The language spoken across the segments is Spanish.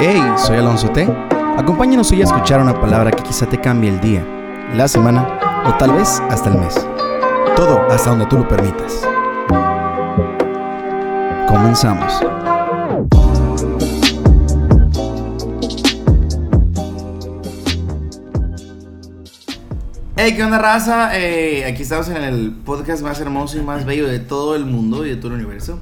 Hey, soy Alonso T. Acompáñanos hoy a escuchar una palabra que quizá te cambie el día, la semana o tal vez hasta el mes. Todo hasta donde tú lo permitas. Comenzamos. Hey, ¿qué onda, raza? Eh, aquí estamos en el podcast más hermoso y más bello de todo el mundo y de todo el universo.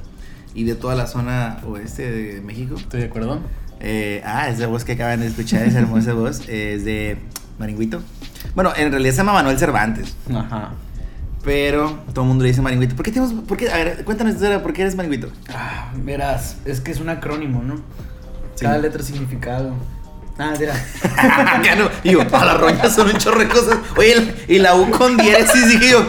Y de toda la zona oeste de México. Estoy de acuerdo. Eh, ah, esa voz que acaban de escuchar, esa hermosa voz, es de Maringüito. Bueno, en realidad se llama Manuel Cervantes. Ajá. Pero todo el mundo le dice Maringüito. ¿Por qué tenemos.? Por qué, a ver, cuéntanos, ¿por qué eres Maringüito? Ah, verás, es que es un acrónimo, ¿no? Sí. Cada letra significa algo. Ah, mira. ya no. Y yo, a la roña son un chorro de cosas. Oye, y la U con diéresis, dije yo,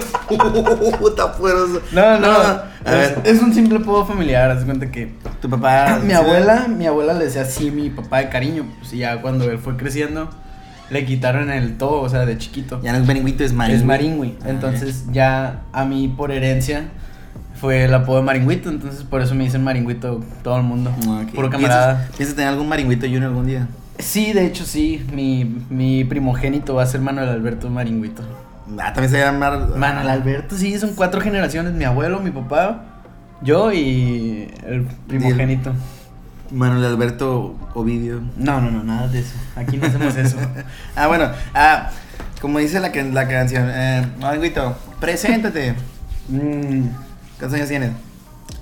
puta poderoso. No, no, A es, ver, es un simple apodo familiar, haz cuenta que tu papá. mi abuela, mi abuela le decía así mi papá de cariño, pues y ya cuando él fue creciendo le quitaron el todo, o sea, de chiquito. Ya no es Maringüito, es Maringüito. Es Maringüi. Ah, Entonces ya a mí por herencia fue el apodo de Maringüito, entonces por eso me dicen Maringüito todo el mundo. ya. Ok. Puro camarada. ¿Piensas, piensas tener algún Maringüito Junior algún día? Sí, de hecho sí, mi, mi primogénito va a ser Manuel Alberto Maringüito. Ah, también se llama. Manuel Alberto, sí, son cuatro generaciones, mi abuelo, mi papá, yo y el primogénito. Manuel Alberto Ovidio. No, no, no, nada de eso. Aquí no hacemos eso. Ah, bueno, ah, como dice la, can- la canción, eh, Maringüito, preséntate. Mm, ¿Cuántos años tienes?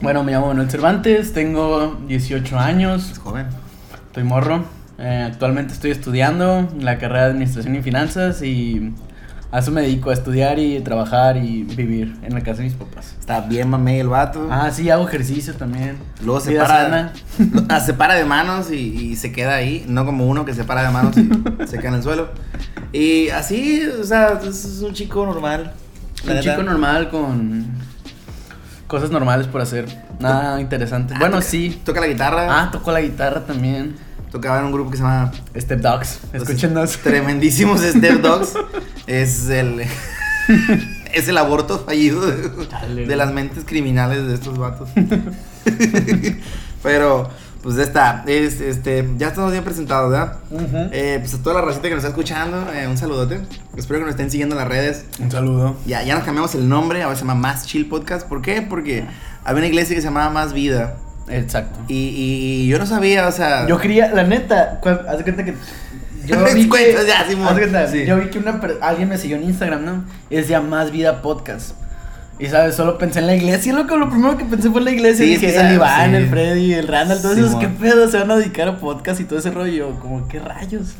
bueno, me llamo Manuel Cervantes, tengo 18 años, Es joven. estoy morro. Eh, actualmente estoy estudiando la carrera de Administración y Finanzas y a eso me dedico a estudiar y trabajar y vivir en la casa de mis papás. Está bien mamey el vato. Ah, sí, hago ejercicio también. Luego se Vida para, lo- ah, se para de manos y, y se queda ahí. No como uno que se para de manos y se queda en el suelo. Y así, o sea, es un chico normal. Un chico normal con cosas normales por hacer. Nada interesante. Ah, bueno, toca- sí. Toca la guitarra. Ah, tocó la guitarra también. Tocaba en un grupo que se llama Step Dogs. Escúchenos. Tremendísimos Step Dogs. es el. es el aborto fallido de, Chale, de las mentes criminales de estos vatos. Pero, pues ya está. Es, este, ya estamos bien presentados, ¿verdad? Ujú. Eh, pues a toda la racita que nos está escuchando, eh, un saludote. Espero que nos estén siguiendo en las redes. Un saludo. Ya, ya nos cambiamos el nombre, ahora se llama Más Chill Podcast. ¿Por qué? Porque había una iglesia que se llamaba Más Vida. Exacto. Y, y- y yo no sabía, o sea. Yo quería, la neta, haz de cuenta que. Yo vi que, ya, Simón. haz de cuenta, Sí. yo vi que una, per- alguien me siguió en Instagram, ¿no? Y decía Más Vida Podcast. Y sabes, solo pensé en la iglesia, loco, lo primero que pensé fue en la iglesia. Sí, dije, es que el Iván, sí. el Freddy, el Randall, todos esos. ¿qué pedo? Se van a dedicar a podcast y todo ese rollo. Como, ¿qué rayos?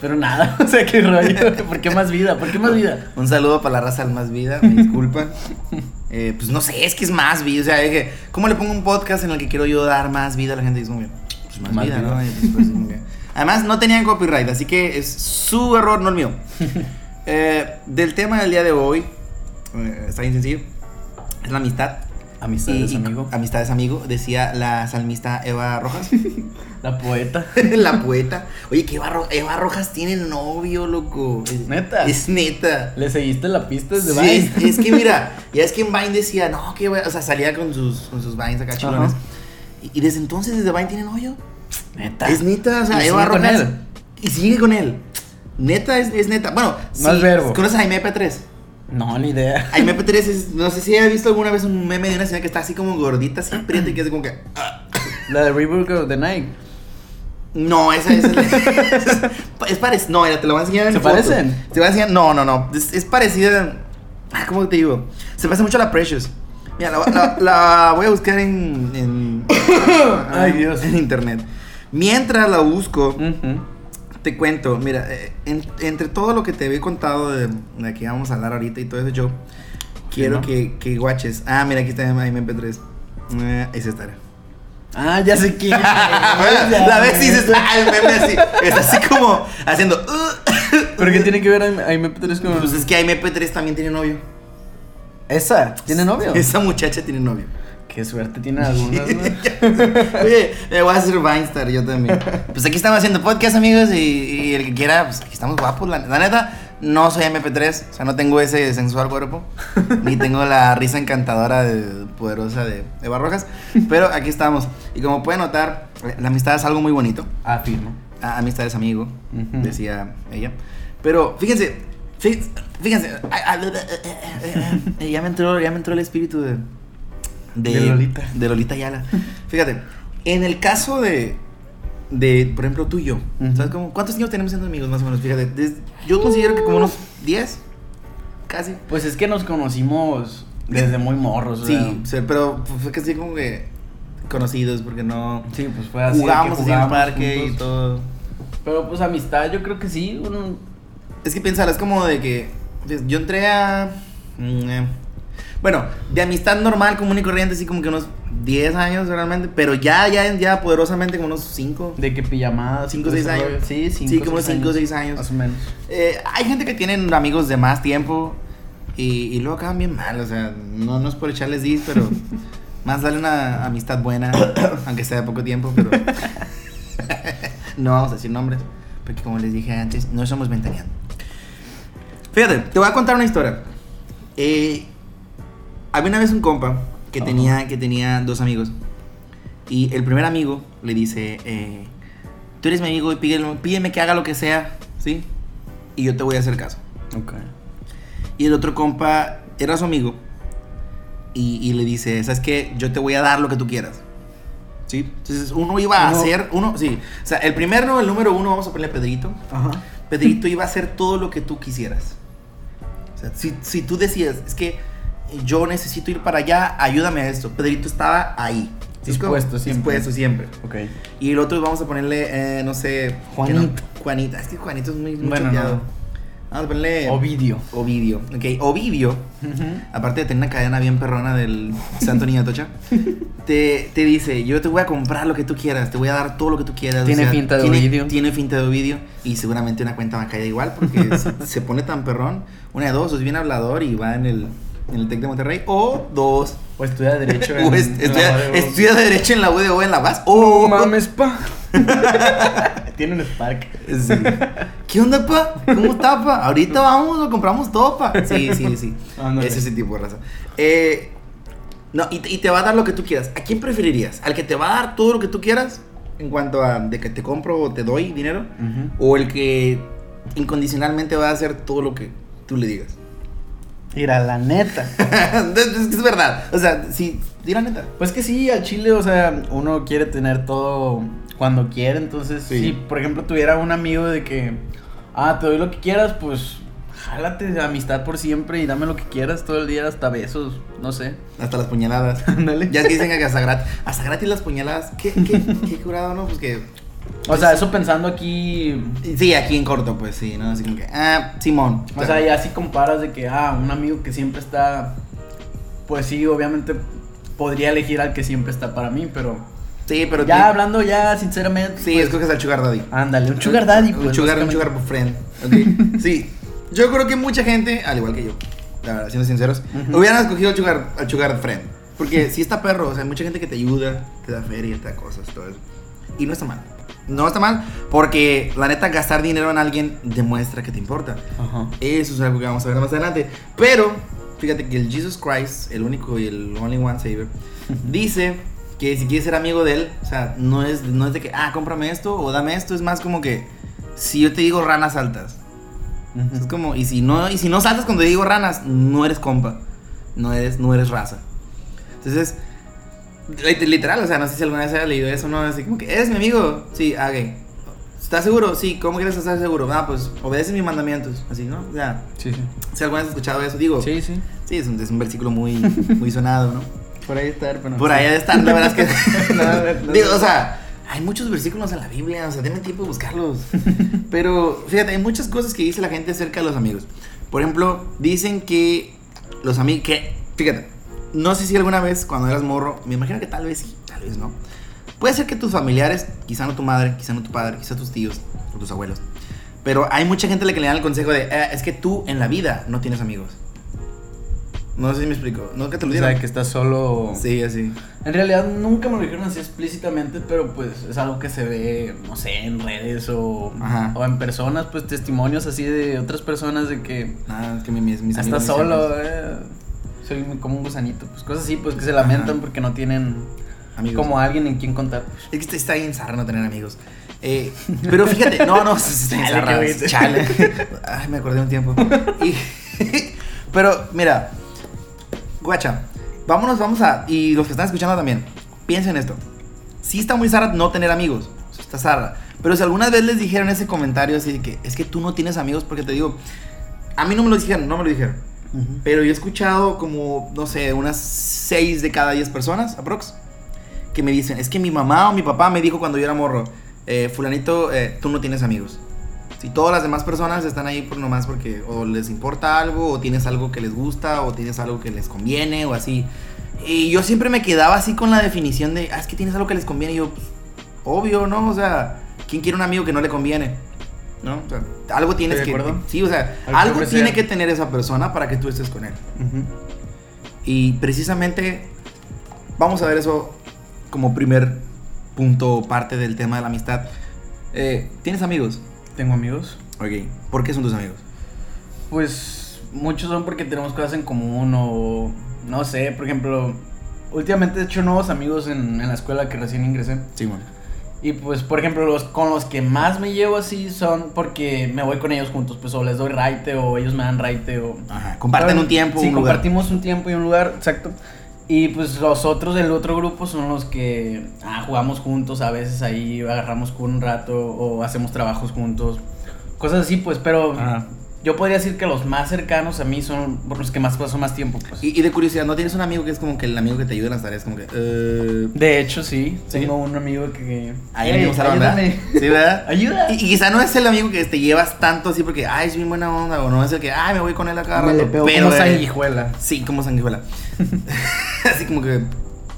Pero nada, o sea, ¿qué rollo? ¿Por qué más vida? ¿Por qué más vida? Un saludo para la raza del Más Vida, me disculpan. Eh, pues no sé, es que es más vida. O sea, dije, ¿cómo le pongo un podcast en el que quiero yo dar más vida a la gente? Y es como que, pues más, Más vida, vida. ¿no? Pues, pues, que- Además, no tenían copyright, así que es su error, no el mío. Eh, del tema del día de hoy, eh, está bien sencillo, es la amistad. Amistades, Y- y- amigo. Amistades, amigo, decía la salmista Eva Rojas. La poeta. la poeta. Oye, que Eva, Ro- Eva Rojas tiene novio, loco. Es, ¿Neta? Es neta. ¿Le seguiste la pista desde Sí, Vine? es, es que mira, ya es que en Vine decía, no, que o sea, salía con sus, con sus Vines acá chilones. Ajá. Y, y desde entonces, desde Vine tiene novio. Neta. Es neta, o sea, ¿Y Eva Rojas- él? Y sigue con él. Neta, es, es neta. Bueno, Más verbo. ¿Conoces a Jaime P3? No, ni idea. Jaime P3 es, no sé si has visto alguna vez un meme de una señora que está así como gordita, así prieta y que hace como que. ah. La de Reboot of the Night. No, esa es. es parecido. No, mira, te lo voy a enseñar en ¿Se foto. parecen? Te voy a enseñar. No, no, no. Es, es parecida. Ah, ¿Cómo te digo? Se parece mucho a la Precious. Mira, la, la- la voy a buscar en. en Ay, Dios. En internet. Mientras la busco, Ujú. Te cuento. Mira, eh, en- entre todo lo que te había contado de, de que vamos a hablar ahorita y todo eso, yo quiero ¿no? que, que guaches. Ah, mira, aquí está mi MP3. Eh, es esta. era. Ah, ya sé quién. la ves y dices, ah, el meme así. Es así como haciendo. "Uh". ¿Pero qué tiene que ver a MP3 con.? Pues es que MP3 también tiene novio. ¿Esa? ¿Tiene novio? Esa muchacha tiene novio. Qué suerte tiene algunas, ¿no? Oye, me voy a hacer Vinestar yo también. Pues aquí estamos haciendo podcast, amigos. Y, y el que quiera, pues aquí estamos guapos. La, la neta, No soy MP3, o sea, no tengo ese sensual cuerpo, ni tengo la risa encantadora de, poderosa de Eva Rojas, pero aquí estamos. Y como pueden notar, la amistad es algo muy bonito. Afirmo. Ah, amistad es amigo, Ujú. decía ella. Pero fíjense, fí- fíjense, eh, ya me entró, ya me entró el espíritu de, De Lolita. De Lolita Yala. Fíjate, en el caso de, de por ejemplo, tú y yo. ¿sabes cómo? ¿Cuántos años tenemos siendo amigos más o menos? Fíjate, yo considero que como unos 10, casi. Pues es que nos conocimos desde muy morros. o Sí, sea, pero fue casi como que conocidos porque no Sí, pues fue así. jugamos así en el parque y todo. Pero pues amistad, yo creo que sí. uno- Es que pensar, es como de que pues, yo entré a... mm, eh, bueno, de amistad normal, común y corriente, así como que unos 10 años realmente, pero ya, ya, ya poderosamente como unos 5. De que pijamadas. 5 o todo 6 ese años. Sí, 5 Sí, como 5 o 6 años. Más o menos. Eh, hay gente que tienen amigos de más tiempo y, y luego acaban bien mal, o sea, no, no es por echarles dis, pero más darle una amistad buena, aunque sea de poco tiempo, pero no vamos a decir nombres, porque como les dije antes, no somos ventaneando. Fíjate, te voy a contar una historia. Eh, había una vez un compa que Ajá. tenía, que tenía dos amigos y el primer amigo le dice, eh, tú eres mi amigo y pídeme, pídeme que haga lo que sea, ¿sí? Y yo te voy a hacer caso. Ok. Y el otro compa era su amigo y, y le dice, ¿sabes qué? Yo te voy a dar lo que tú quieras. ¿Sí? Entonces uno iba a Uno- hacer, uno, sí. O sea, el primero, el número uno, vamos a ponerle Pedrito. Ajá. Pedrito iba a hacer todo lo que tú quisieras. O sea, si, si tú decías, es que yo necesito ir para allá, ayúdame a esto. Pedrito estaba ahí. Dispuesto siempre. Dispuesto siempre. Ok. Y el otro vamos a ponerle, eh, no sé... Juanito. no- Juanita. Es que Juanito es muy, muy Bueno, choteado. no. Vamos a ponerle... Ovidio. Ovidio. Ok, Ovidio, Ujú. aparte de tener una cadena bien perrona del Santo Niño Tocha, te, te dice, yo te voy a comprar lo que tú quieras, te voy a dar todo lo que tú quieras. Tiene finta de tiene, Ovidio. Tiene finta de Ovidio y seguramente una cuenta bancaria igual porque se, se pone tan perrón. Una de dos, o es bien hablador y va en el, en el TEC de Monterrey, o dos, O estudia Derecho en. o es- en la estudia, UADO. estudia Derecho en la UDO en La Paz. No o mames, pa. Tiene un Spark. Sí. ¿Qué onda, pa? ¿Cómo está, pa? Ahorita vamos, lo compramos todo, pa. Sí, sí, sí. Ándale. Es ese tipo de raza. Eh, no, y, te- y te va a dar lo que tú quieras. ¿A quién preferirías? ¿Al que te va a dar todo lo que tú quieras? En cuanto a de que te compro o te doy dinero. ¿O el que incondicionalmente va a hacer todo lo que tú le digas? Mira, la neta. es, es que es verdad. O sea, sí, di la neta. Pues que sí, al chile, o sea, uno quiere tener todo cuando quiere, entonces, Sí. si por ejemplo tuviera un amigo de que, ah, te doy lo que quieras, pues, jálate de amistad por siempre y dame lo que quieras todo el día, hasta besos, no sé. Hasta las puñaladas. Ándale. ya es que dicen que hasta gratis. Hasta gratis las puñaladas. ¿Qué, qué, qué curado, no? Pues que O sea, eso pensando aquí, Sí, aquí en corto, pues sí, ¿no? Así como que, ah, Simón. o sea, ya si comparas de que, ah, un amigo que siempre está, pues sí, obviamente podría elegir al que siempre está para mí, pero Sí, pero. ya hablando ya sinceramente, Sí, pues, escoges al Sugar Daddy. ándale, un sugar daddy, Un pues, sugar, un sugar friend. Ok. sí. Yo creo que mucha gente, al igual que yo, la verdad, siendo sinceros, Ujú. hubieran escogido al sugar, al sugar friend. Porque sí está perro, o sea, hay mucha gente que te ayuda, te da feria, te da cosas, todo eso. Y no está mal. No está mal, porque la neta, gastar dinero en alguien demuestra que te importa. Ajá. Eso es algo que vamos a ver más adelante. Pero, fíjate que el Jesus Christ, el único y el only one savior, dice que si quieres ser amigo de él, o sea, no es, no es de que, ah, cómprame esto o dame esto, es más como que, si yo te digo ranas saltas. Ujú. Es como, y si no, y si no saltas cuando te digo ranas, no eres compa, no eres, no eres raza. Entonces, literal, o sea, no sé si alguna vez haya leído eso, ¿no? Así como que, ¿eres mi amigo? Sí, ah, ok. ¿Estás seguro? Sí, ¿cómo quieres estar seguro? Ah, pues obedece mis mandamientos, así, ¿no? O sea, Sí, sí. si alguna vez has escuchado eso, digo, sí, Sí, sí. es, un, es un versículo muy, muy sonado, ¿no? Por ahí está, pero Por ahí estar, la verdad es que. No, no, no. Digo, o sea, hay muchos versículos en la Biblia, o sea, denme tiempo de buscarlos. Pero fíjate, hay muchas cosas que dice la gente acerca de los amigos. Por ejemplo, dicen que los amigos. que Fíjate, no sé si alguna vez cuando eras morro, me imagino que tal vez sí, tal vez no. Puede ser que tus familiares, quizá no tu madre, quizá no tu padre, quizá tus tíos o tus abuelos. Pero hay mucha gente a la que le dan el consejo de, "Eh, es que tú en la vida no tienes amigos. No sé si me explico. Nunca te lo O dieron. sea, que estás solo. Sí, así. En realidad nunca me lo dijeron así explícitamente, pero pues es algo que se ve, no sé, en redes o, o en personas, pues testimonios así de otras personas de que Ah, es que mi- mis, mis amigos. estás solo, eh, soy como un gusanito, pues cosas así, pues que se lamentan Ajá. porque no tienen Amigos. como alguien en quien contar. pues. Es que está- bien zarra no tener amigos. Eh, pero fíjate, no, no, está bien zarra. Chale. Ay, me acordé un tiempo. Y- pero, mira, guacha, vámonos, vamos a. Y los que están escuchando también, piensen esto. Sí está muy zarra no tener amigos. Está zarra. Pero si alguna vez les dijeron ese comentario así de que es que tú no tienes amigos, porque te digo, a mí no me lo dijeron, no me lo dijeron. Pero yo he escuchado como, no sé, unas 6 de cada 10 personas, aprox, que me dicen, es que mi mamá o mi papá me dijo cuando yo era morro, eh, fulanito, eh, tú no tienes amigos. Si todas las demás personas están ahí por nomás porque o les importa algo, o tienes algo que les gusta, o tienes algo que les conviene, o así. Y yo siempre me quedaba así con la definición de, ah, es que tienes algo que les conviene. Y yo, pues, obvio, ¿no? O sea, ¿quién quiere un amigo que no le conviene? ¿No? O sea, algo tienes que... acuerdo. Sí, o sea, Algo tiene que tener esa persona para que tú estés con él. Y precisamente vamos a ver eso como primer punto, parte del tema de la amistad. Eh, ¿Tienes amigos? Tengo amigos. Ok. ¿Por qué son tus amigos? Pues muchos son porque tenemos cosas en común o no sé, por ejemplo, últimamente he hecho nuevos amigos en, en la escuela que recién ingresé. Simón. Y pues, por ejemplo, los con los que más me llevo así son porque me voy con ellos juntos, pues o les doy raite o ellos me dan raite o... Ajá. Comparten un tiempo, Sí, un lugar. compartimos un tiempo y un lugar, exacto. Y pues los otros del otro grupo son los que ah, jugamos juntos, a veces ahí agarramos con un rato o hacemos trabajos juntos. Cosas así, pues, pero Ajá. Yo podría decir que los más cercanos a mí son por los que más paso más tiempo, pues. Y, y de curiosidad, ¿no tienes un amigo que es como que el amigo que te ayuda en las tareas? Como que... eh, De hecho, sí. ¿Sí? Tengo un amigo que... Ahí Ey, me usaron, ¿verdad? ayúdame. Sí, ¿verdad? Ayuda. Y, y quizá no es el amigo que te llevas tanto así porque, ay, es bien buena onda, o no es el que, ay, me voy con él acá. me le pego pero como sanguijuela. Sí, como sanguijuela. Así como que.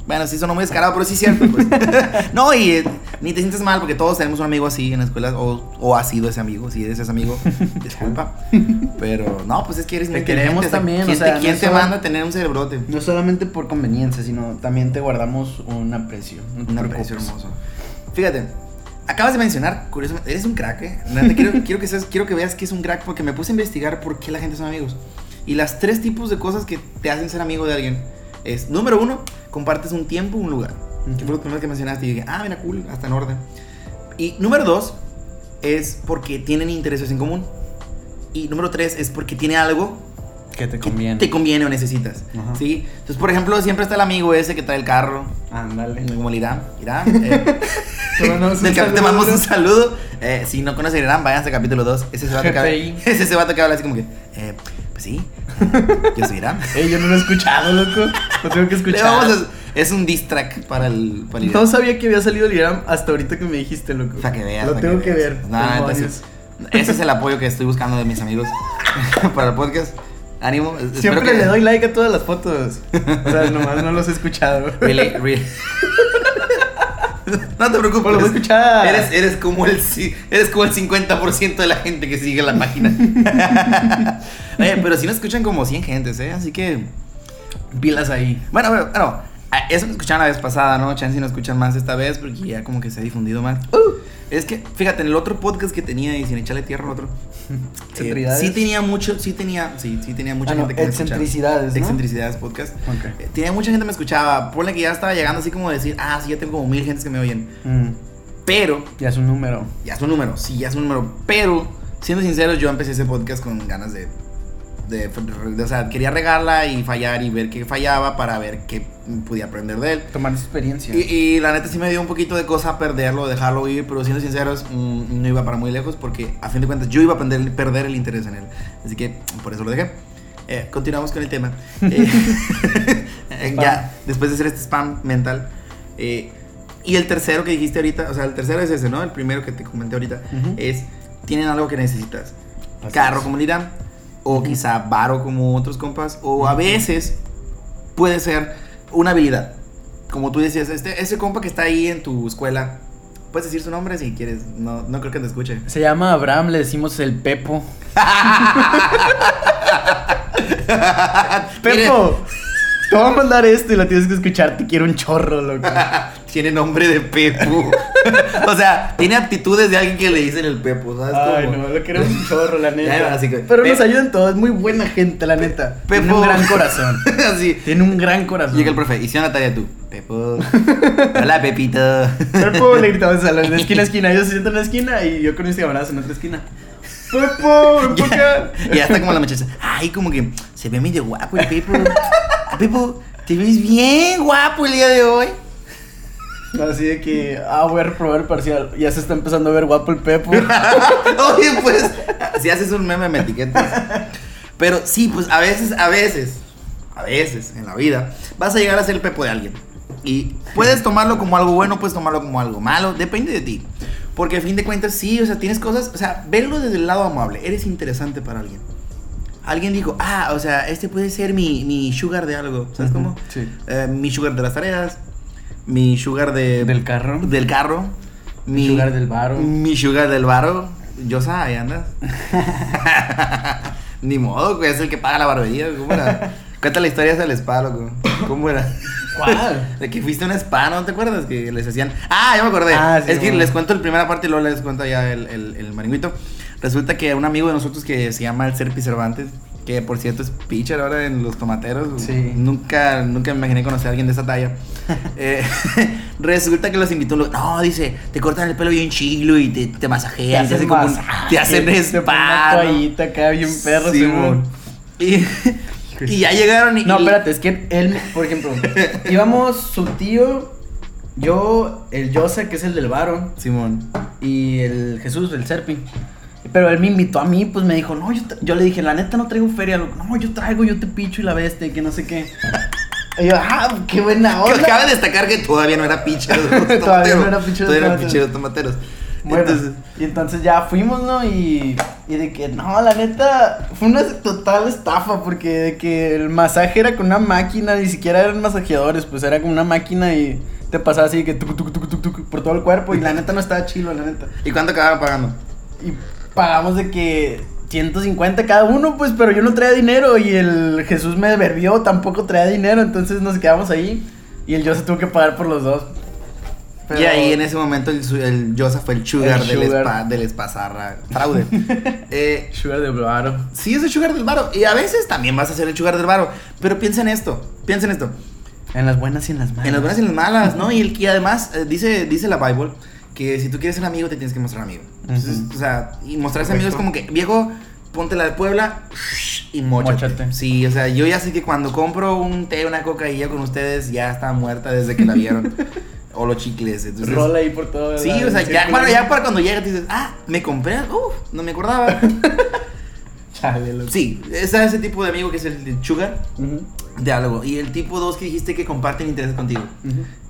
Bueno, sí sonó muy descarado, pero sí es cierto, pues. no, y eh, ni te sientes mal porque todos tenemos un amigo así en la escuela, o, o has sido ese amigo, si eres ese amigo, disculpa. Pero no, pues es que eres muy Te queremos inteligente, o también, ¿Quién, sea, te, quién no te solo- manda a tener un cerebrote? No solamente por conveniencia, sino también te guardamos un aprecio. No te Un preocupes. aprecio hermoso. Fíjate, acabas de mencionar, curiosamente, eres un crack, ¿eh? Neta, quiero, quiero, que seas- quiero que veas que es un crack porque me puse a investigar por qué la gente son amigos. Y las tres tipos de cosas que te hacen ser amigo de alguien es, número uno, compartes un tiempo, un lugar. Que fue lo primero que mencionaste y dije, ah, mira, cool, hasta en orden. Y número dos es porque tienen intereses en común. Y número tres es porque tiene algo Que te que conviene. te conviene o necesitas. Ajá. ¿sí? Entonces, por ejemplo, siempre está el amigo ese que trae el carro, Ándale. como el Irán. Irán. eh, Te mandamos un del que te mandamos un saludo. Eh, si no conocen Irán, váyanse a capítulo 2. Ese se va a tocar. Ese se va a tocar así como que. Eh, pues sí. Yo soy Irán. Ey, yo no lo he escuchado, loco. Lo tengo que escuchar. vamos a- es un diss track para el, para el Irán. No sabía que había salido el Iram hasta ahorita que me dijiste, loco. Para que veas. Lo para tengo que, veas. ver. Demonios. sí. Ese es el apoyo que estoy buscando de mis amigos para el podcast. Ánimo. Siempre que- le doy like a todas las fotos. O sea, nomás no los he escuchado. Really, really. No te preocupes. Lo voy a escuchar. Eres, eres, como el, eres como el 50% de la gente que sigue la página. Oye, pero si nos escuchan como 100 gentes, ¿eh? Así que. Pilas ahí. Bueno, bueno, bueno. A- Eso me escucharon la vez pasada, ¿no? Chance no escuchan más esta vez porque ya como que se ha difundido más. Es que, fíjate, en el otro podcast que tenía y sin echarle tierra al otro. eh, sí tenía mucho, sí tenía, sí, sí tenía mucha Ah, no, gente que me escuchaba. excentricidades, ¿no? Excentricidades podcast. Ok. Eh, Tenía mucha gente que me escuchaba. Ponle que ya estaba llegando así como decir, ah, sí, ya tengo como mil gentes que me oyen. Mm, Pero, ya es un número. ya es un número, sí, ya es un número. Pero, siendo sinceros, yo empecé ese podcast con ganas de, de, de- O sea, quería regarla y fallar y ver qué fallaba para ver qué podía aprender de él. Tomar experiencia. Y, y la neta sí me dio un poquito de cosa perderlo, dejarlo ir, pero siendo sinceros, mm, no iba para muy lejos porque a fin de cuentas yo iba a perder, perder el interés en él. Así que por eso lo dejé. Eh, continuamos con el tema. Eh, eh, ya, después de hacer este spam mental. eh, y el tercero que dijiste ahorita, o sea, el tercero es ese, ¿no? El primero que te comenté ahorita Ujú. es, tienen algo que necesitas. Así Carro es. como o quizá varo como otros compas, o a veces puede ser una habilidad. Como tú decías, este, ese compa que está ahí en tu escuela, puedes decir su nombre si quieres, no, no creo que te escuche. Se llama Abraham, le decimos el Pepo. Pepo, te voy a mandar esto y lo tienes que escuchar. Te quiero un chorro, loco. Tiene nombre de Pepo. o sea, tiene aptitudes de alguien que le dicen el Pepo, ¿sabes? Ay, cómo? no, lo queremos un chorro, la neta. Ya, así que- Pero nos ayudan todos, es muy buena gente, la neta. Tiene Pepo. un gran corazón. Así. Tiene un gran corazón. Llega el profe, hicieron la tarea tú. Pepo. Hola, Pepito. Pepo le gritamos a la de esquina a esquina. Ellos se sientan en la esquina y yo con mis camaradas en otra esquina. Pepo, ven por acá. Y ya está como la muchacha. Ay, como que se ve medio guapo el Pepo. Pepo, te ves bien guapo el día de hoy. Así de que, ah, voy a reprobar el parcial. Ya se está empezando a ver guapo el Pepo. Oye, pues, si haces un meme me etiquetas. Pero sí, pues a veces, a veces, a veces en la vida, vas a llegar a ser el pepo de alguien. Y puedes tomarlo como algo bueno, puedes tomarlo como algo malo, depende de ti. Porque a fin de cuentas, sí, o sea, tienes cosas, o sea, verlo desde el lado amable, eres interesante para alguien. Alguien dijo, ah, o sea, este puede ser mi, mi sugar de algo, ¿sabes Ujú, cómo? sí. Eh, mi sugar de las tareas, mi sugar de... Del carro. Del carro. Mi sugar del varo. Mi sugar del varo. Yo ahí andas. Ni modo, güey, es el que paga la barbería. ¿Cómo era? Cuenta la historia del spa, loco. ¿Cómo era? ¿Cuál? De que fuiste a un spa, ¿no te acuerdas? Que les hacían. Ah, ya me acordé. Ah, sí, es que bueno. les cuento la primera parte y luego les cuento ya el, el, el maringuito. Resulta que un amigo de nosotros que se llama el Serpi Cervantes, que por cierto es pitcher ahora en los tomateros. Sí. Nunca, nunca me imaginé conocer a alguien de esa talla. Eh, resulta que los invitó. No, dice, te cortan el pelo bien chilo y te, te masajean. Te, hacen como un- te hacen acá bien perro, Sí, Simón. mon. Y, y ya llegaron y. No, espérate, es que él, por ejemplo, íbamos su tío, yo, el Yosa, que es el del varo, Simón. y el Jesús, el Serpi. Pero él me invitó a mí, pues me dijo, no, yo, le dije, la neta no traigo feria, loco. no, yo traigo, yo te picho y la bestia, que no sé qué. Y yo, ah, qué buena onda. Cabe destacar que todavía no era pitcher. Todavía no era pitcher de Todavía era de tomateros. Bueno, Entonces, y entonces ya fuimos, ¿no? Y, y de que, no, la neta, fue una total estafa, porque de que el masaje era con una máquina, ni siquiera eran masajeadores, pues era con una máquina y te pasaba así de que tuc, tuc, tuc, por todo el cuerpo, y la neta no estaba chilo, la neta. ¿Y cuánto acabaron pagando? Y pagamos de que 150 cada uno, pues, pero yo no traía dinero, y el Jesús me verbió, tampoco traía dinero, entonces nos quedamos ahí, y el yo se tuvo que pagar por los dos. Pero- Y ahí en ese momento el, el Yosa fue el sugar, El del sugar. spa, del spa zarra. Fraude. eh, Sugar de Blaro. sí es el sugar del varo. Y a veces también vas a ser el sugar del varo. Pero piensa en esto. Piensa en esto. En las buenas y en las malas. En las buenas y en las malas, ¿no? Y, el, y además eh, dice, dice la Bible que si tú quieres ser amigo te tienes que mostrar amigo. Entonces, Ujú. o sea, y mostrarse amigo es como que, viejo, ponte la de Puebla y mochate. Sí, o sea, yo ya sé que cuando compro un té, una coca y ya con ustedes ya está muerta desde que la vieron. o los chicles. Entonces, Rola ahí por todo. Sí, o sea, ya, bueno, ya para cuando llegas dices, ah, me compré, uff, no me acordaba. Chale, loco. sí, es ese tipo de amigo que es el de sugar Ujú, de algo. Y el tipo 2 que dijiste que comparten intereses contigo.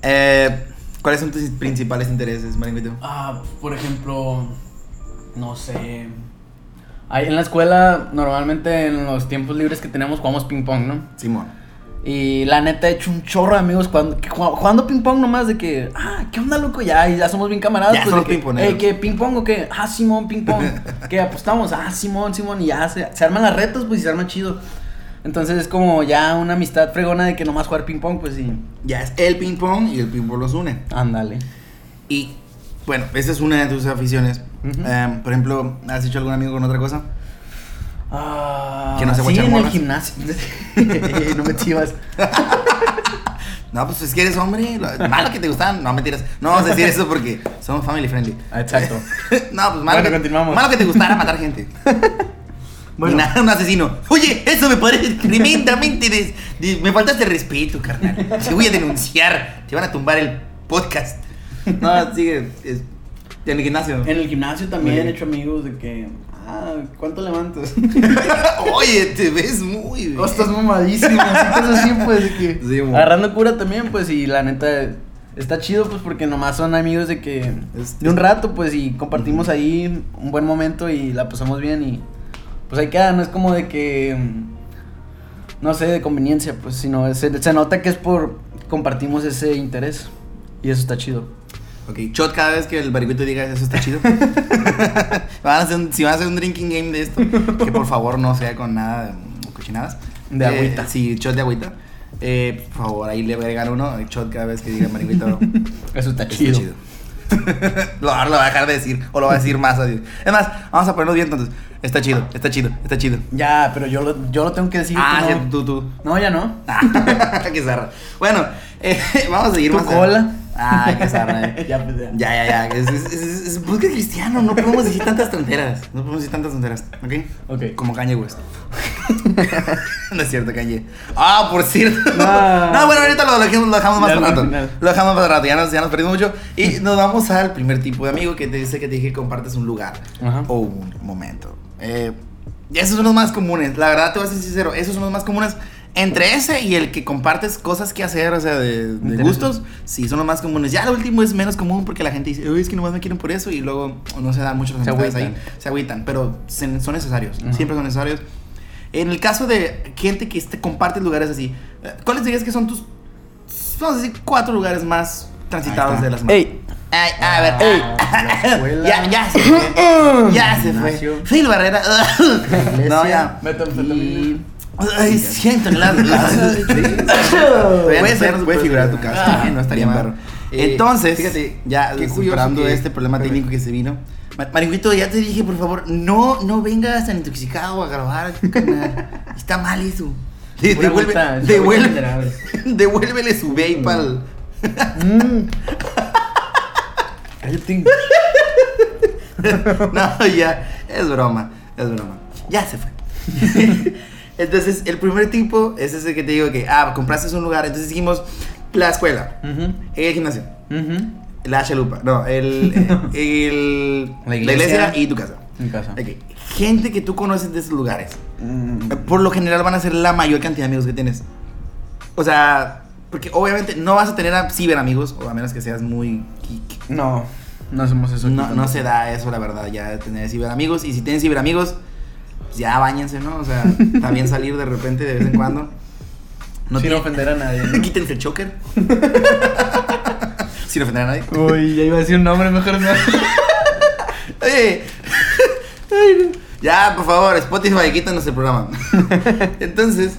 Eh, ¿Cuáles son tus principales intereses, Maringuito? Ah, por ejemplo, no sé. Ahí en la escuela, normalmente en los tiempos libres que tenemos, jugamos ping-pong, ¿no? Simón. Y la neta he hecho un chorro de amigos jugando, jugando, ping-pong nomás de que, ah, ¿qué onda, loco? Ya, y ya somos bien camaradas. Ya pues, somos que, ping-pongeros. "Ey, ¿qué ping-pong o qué? Ah, Simón, ping-pong. que apostamos, ah, Simón, Simón. Y ya se, se arman las retos, pues y se arma chido. Entonces es como ya una amistad fregona de que nomás jugar ping-pong, pues sí. Ya es el ping pong y el ping pong los une. Ándale. Y bueno, esa es una de tus aficiones. Ujú. Em, por ejemplo, ¿has hecho algún amigo con otra cosa? Ah, Que no se sí, en el gimnasio. no me chivas. No, pues es que eres hombre. lo- Malo que te gustan. No, mentiras. No vamos a decir eso porque somos family friendly. Exacto. no, pues malo, Bueno, que, continuamos. malo que te gustara matar gente. Bueno. Y nada, un asesino. Oye, eso me parece tremendamente. des- des- me faltaste respeto, carnal. Te voy a denunciar. Te van a tumbar el podcast. No, sigue. es- en el gimnasio. En el gimnasio también he hecho amigos de que, ah, ¿cuánto levantas? Oye, te ves muy bien. Oh, estás mamadísimo, así cosas así, pues, de que... Sí, agarrando cura también, pues, y la neta, está chido, pues, porque nomás son amigos de que... Es- de un rato, pues, y compartimos ahí un buen momento y la pasamos bien y... Pues ahí queda, no es como de que... No sé, de conveniencia, pues, sino se, se nota que es por... Compartimos ese interés. Y eso está chido. Ok, shot cada vez que el bariguito diga eso está chido. Van a hacer un- si van a hacer un drinking game de esto, que por favor no sea con nada de cochinadas. De Eh, agüita. sí, shot de agüita. Eh, por favor, ahí le agregar uno, el shot cada vez que diga marihuita. Eso está Está chido. chido. lo, ahora lo va a dejar de decir, o lo va a decir más. así. Es más, vamos a ponernos bien entonces. Está chido, está chido, está chido. Ya, pero yo lo, yo lo tengo que decir. ah, tú sí, tú, tú. No, ya no. Ah, qué zarra. Bueno, eh, vamos a seguir ¿Tu más. cola? Ah, qué zarra. eh. ya, pues, ya. Ya, ya, ya. Es, es, es, es busca cristiano. No podemos decir tantas tonteras. No podemos decir tantas tonteras. ¿Ok? Ok. Como Kanye West. no es cierto, Kanye. Ah, por cierto. Ah. No, bueno, ahorita lo dejamos, lo dejamos más para rato. final. Lo dejamos para rato. Ya nos, ya nos perdimos mucho. Y nos vamos al primer tipo de amigo que te dice que te dije que compartes un lugar Ajá. o un momento. Eh, esos son los más comunes. La verdad, te voy a ser sincero. Esos son los más comunes. Entre ese y el que compartes cosas que hacer, o sea, de, de gustos, sí, son los más comunes. Ya lo último es menos común porque la gente dice, uy, es que nomás me quieren por eso y luego no se dan muchas Se amistades ahí. Se agüitan, pero se- son necesarios. Ajá. Siempre son necesarios. En el caso de gente que este, comparte lugares así, eh, ¿cuáles dirías que son tus, vamos a decir, cuatro lugares más transitados de la semana? Ey. Ay, a ver, Ey. ah, La escuela. ya, ya se fue. Ya se fue. Phil Barrera. No, ya. Metanfetamina. Ay, siento las. Puede ser, puede figurar tu casa. Ah, no estaría bien, mal. perro. Entonces, Eh, fíjate, ya superando que- este problema técnico que se vino. Ma- Marijuito, ya te dije, por favor, no, no vengas tan intoxicado a grabar. Está mal eso. De- devuelve- es devuelve- devuélvele su vape al. Mm. Cállate. No, ya, es broma, es broma. Ya se fue. Entonces, el primer tipo es ese que te digo que, ah, compraste un lugar. Entonces dijimos, la escuela, Ujú. el gimnasio, Ujú. la chalupa, no, el, el, La la, iglesia. iglesia. y tu casa. Casa. Ok, Gente que tú conoces de esos lugares, Mm. por lo general van a ser la mayor cantidad de amigos que tienes. O sea, porque obviamente no vas a tener a ciberamigos, o a menos que seas muy geek. No, no hacemos eso. No, no se da eso, la verdad, ya tener ciberamigos. Y si tienen ciberamigos, pues ya bañense, ¿no? O sea, también salir de repente de vez en cuando. No Sin tiene- ofender a nadie. ¿no? Quítense el choker. Sin ofender a nadie. Uy, ya iba a decir un nombre, mejor no. Oye. Ay, no. Ya, por favor, Spotify, quítanos el programa. Entonces,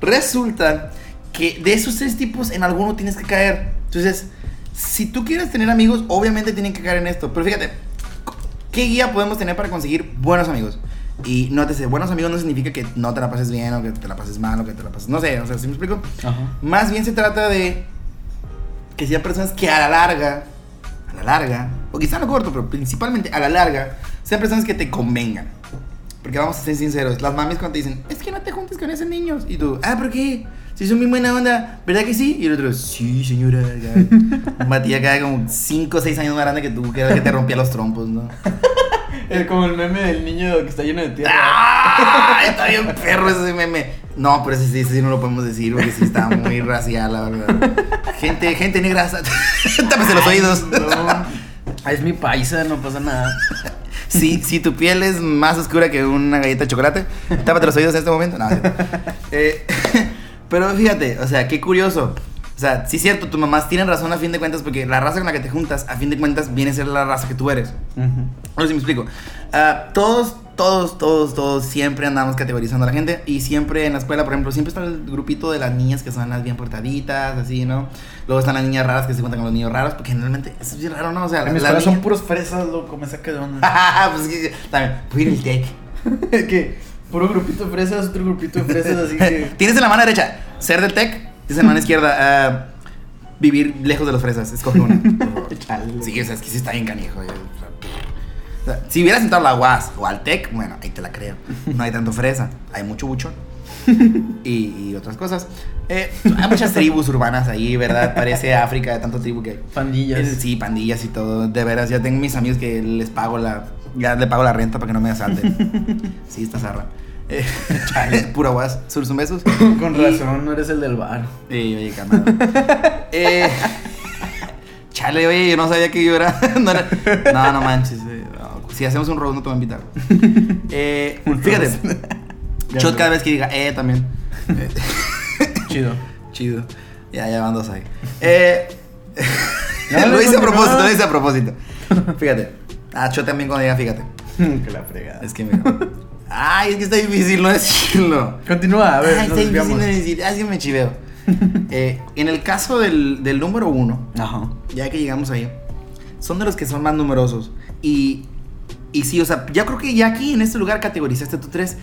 resulta que de esos tres tipos, en alguno tienes que caer. Entonces, si tú quieres tener amigos, obviamente tienen que caer en esto. Pero fíjate, ¿qué guía podemos tener para conseguir buenos amigos? Y nótese, buenos amigos no significa que no te la pases bien o que te la pases mal o que te la pases. No sé, o sea, ¿sí me explico? Ajá. Más bien se trata de que sean personas que a la larga, a la larga, o quizá a lo corto, pero principalmente a la larga, sean personas que te convengan. Porque vamos a ser sinceros, las mamis cuando te dicen, es que no te juntes con esos niños. Y tú, ah, ¿por qué? Si son muy buena onda, ¿verdad que sí? Y el otro, sí, señora. ya". Batía acá como 5 o 6 años más grande que tú, que era el que te rompía los trompos, ¿no? Es como el meme del niño que está lleno de tierra. ¡Ah! Está bien perro ese meme. No, pero ese sí, ese sí no lo podemos decir porque sí está muy racial, la verdad. Gente, gente negra, tápese los oídos. No. Es mi paisa, no pasa nada. Si, si tu piel es más oscura que una galleta de chocolate, tápate los oídos en este momento. No, sí. Eh, pero fíjate, o sea, qué curioso. O sea, sí es cierto, tus mamás tienen razón a fin de cuentas porque la raza con la que te juntas, a fin de cuentas, viene a ser la raza que tú eres. No sé si me explico. Ah, todos, todos, todos, todos siempre andamos categorizando a la gente. Y siempre en la escuela, por ejemplo, siempre está el grupito de las niñas que son las bien portaditas, así, ¿no? Luego están las niñas raras que se cuentan con los niños raros, porque generalmente eso es bien raro, ¿no? O sea, En mi la escuela son puros fresas, loco, me saca de onda. pues que también, ir al tech. que puro grupito de fresas, otro grupito de fresas, así que. Tienes en la mano derecha ser del tech, tienes en la mano izquierda ah, vivir lejos de los fresas. Escoge una. Sí, o sea, es que sí está bien canijo. Sea, si hubieras entrado a la UAS o al TEC, bueno, ahí te la creo. No hay tanto fresa, hay mucho buchón. Y, y otras cosas. Eh, hay muchas tribus urbanas ahí, ¿verdad? Parece África de tanto tribu que. Pandillas. Eh, Sí, pandillas y todo. De veras, ya tengo mis amigos que les pago la. Ya le pago la renta para que no me asalten. Sí, está zarra. Eh, pura guas, sus besos. Con Y- razón, no eres el del bar. eh, oye, eh, chale, oye, yo no sabía que yo era. no, era- no, no manches. eh, si hacemos un roast, no te voy a invitar. Eh, fíjate, shot cada vez que diga, eh, también. Chido. chido. Ya, ya van dos ahí. Eh, lo hice a propósito, lo hice a propósito. Fíjate. Ah, yo también cuando diga, fíjate. que la fregada. Es que mira. Ay, es que está difícil no decirlo. Continúa, a ver, Ay, nos está difícil no decir. Así me chiveo. Eh, en el caso del, del número uno, Ajá. ya que llegamos ahí, son de los que son más numerosos. Y, y sí, o sea, yo creo que ya aquí en este lugar categorizaste tú tres.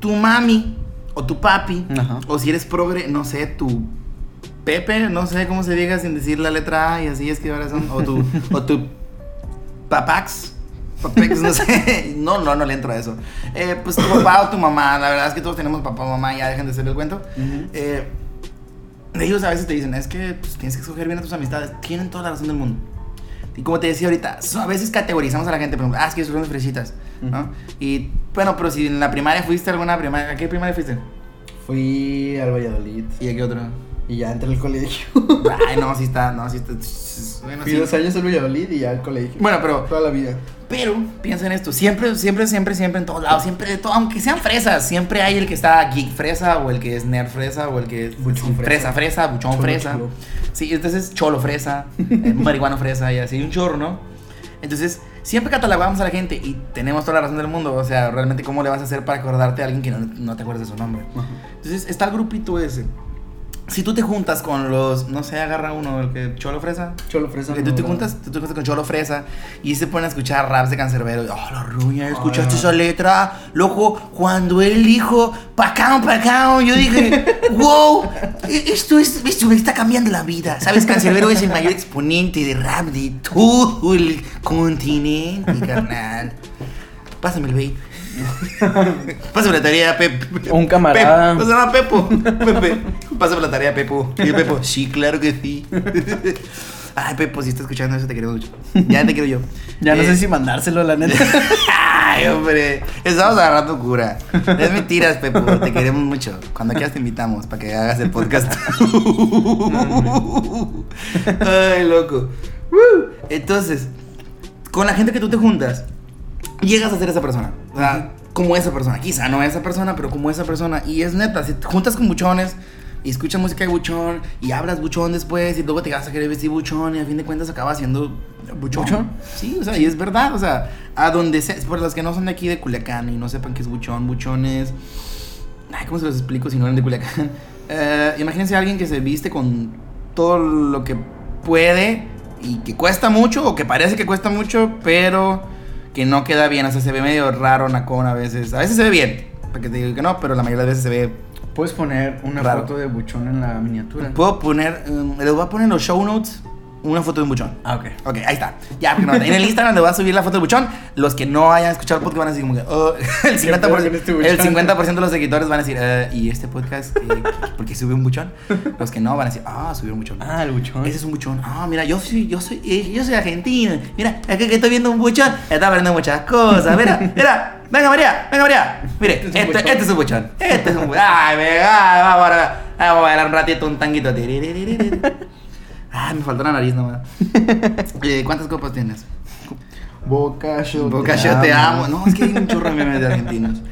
Tu mami o tu papi, Ajá. o si eres progre, no sé, tu Pepe, no sé cómo se diga sin decir la letra A y así es que ahora son. O tu, o tu papax. Papex, no sé. No, no, no le entro a eso. Eh, pues tu papá o tu mamá, la verdad es que todos tenemos papá o mamá, ya dejen de hacer el cuento. Ujú. Eh, ellos a veces te dicen, es que pues, tienes que escoger bien a tus amistades. Tienen toda la razón del mundo. Y como te decía ahorita, a veces categorizamos a la gente, por ejemplo, ah, es que son fresitas, ¿no? Y bueno, pero si en la primaria fuiste a alguna primaria, ¿a qué primaria fuiste? Fui al Valladolid ¿Y a qué otro? Y ya entré al colegio. Ay, no, sí está, no, sí está. Bueno, Fui sí. dos años al Valladolid y ya al colegio. Bueno, pero, Toda la vida. pero, piensa en esto, siempre, siempre, siempre, siempre en todos lados, siempre, de todo, aunque sean fresas, siempre hay el que está geek fresa, o el que es nerd fresa, o el que es Buchón fresa. fresa, fresa, buchón Cholo, fresa. cholo. Sí, entonces cholo fresa, eh, marihuano fresa y así, un chorro, ¿no? Entonces, siempre catalogamos a la gente y tenemos toda la razón del mundo. O sea, realmente, ¿cómo le vas a hacer para acordarte a alguien que no, no te acuerdas de su nombre? Entonces, está el grupito ese. Si tú te juntas con los, no sé, agarra uno, el que cholo fresa. Cholo fresa. Que tú te no, juntas, tú te juntas con Cholo Fresa y se ponen a escuchar raps de cancerbero. Oh, la ruña, ¿escuchaste Ay, esa letra? Loco, cuando él dijo pacao, pacao, yo dije, wow, e- esto, es, esto me está cambiando la vida. ¿Sabes? Cancerbero es el mayor exponente de rap de todo el continente, carnal. Pásame el bait. Pásame la tarea, Pep. Un camarada. Pep, se llama Pepo. Pepe. Pásame la tarea, Pepo. Y yo, Pepo, sí, claro que sí. Ay, Pepo, si estás escuchando eso, te quiero mucho. Ya te quiero yo. Ya no Eh, sé si mandárselo, la neta. Ay, hombre. Estamos agarrando cura. Es mentiras, Pepo. Te queremos mucho. Cuando quieras te invitamos para que hagas el podcast. Ay, loco. Entonces, con la gente que tú te juntas, llegas a ser esa persona. O sea, como esa persona. Quizá no esa persona, pero como esa persona. Y es neta, si te juntas con buchones y escuchas música de buchón y hablas buchón después y luego te vas a querer vestir buchón y a fin de cuentas acabas siendo buchón. ¿Buchón? Sí, o sea, y es verdad. O sea, a donde sea, por los que no son de aquí de Culiacán y no sepan qué es buchón, buchón es. Ay, ¿cómo se los explico si no eran de Culiacán? Eh, imagínense a alguien que se viste con todo lo que puede y que cuesta mucho o que parece que cuesta mucho, pero que no queda bien. O sea, se ve medio raro, nacón a veces. A veces se ve bien, para que te digo que no, pero la mayoría de veces se ve. Puedes poner una Raro. foto de buchón en la miniatura. Puedo poner, um, les voy a poner los show notes una foto de un buchón. Ah, ok. Ok, ahí está. Ya, porque no, en el Instagram le voy a subir la foto del buchón. Los que no hayan escuchado el podcast van a decir como que, oh, el 50%, pedo con este buchón? el 50 de los seguidores van a decir, eh, ¿y este podcast eh, por qué sube un buchón? Los que no van a decir, ah, subió un buchón. Ah, el buchón. Ese es un buchón. Ah, mira, yo soy, yo soy, eh, yo soy argentino. Mira, aquí que estoy viendo un buchón, está aprendiendo muchas cosas. Mira, mira. Venga, María, venga, María. Mire, Este es un este, buchón. este es un buchón. Este es un buchón. Ay, venga, vamos a, vamos a bailar un ratito un tanguito. Ay, me faltó la nariz nomás. Eh, ¿Cuántas copas tienes? Boca, yo Boca, yo te amo. No, es que hay un chorro de memes de argentinos.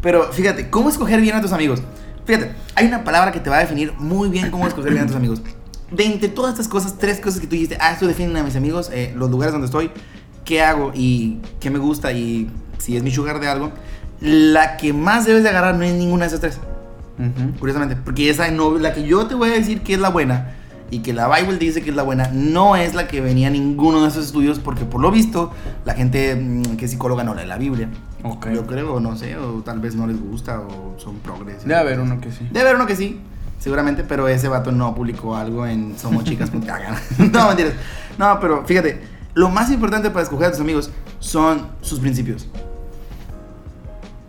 Pero fíjate, ¿cómo escoger bien a tus amigos? Fíjate, hay una palabra que te va a definir muy bien cómo escoger bien a tus amigos. De entre todas estas cosas, tres cosas que tú dijiste, ah, esto definen a mis amigos, eh, los lugares donde estoy, qué hago y qué me gusta y si es mi sugar de algo, la que más debes de agarrar no es ninguna de esas tres, Ujú. curiosamente. Porque esa no, la que yo te voy a decir que es la buena y que la Bible dice que es la buena, no es la que venía en ninguno de esos estudios, porque por lo visto, la gente mm, que es psicóloga no lee la Biblia. Ok. Yo creo, no sé, o tal vez no les gusta, o son progres. Debe haber uno que sí. Debe haber uno que sí, seguramente, pero ese vato no publicó algo en somochicas.cagan. no, mentiras. No, pero fíjate, lo más importante para escoger a tus amigos son sus principios.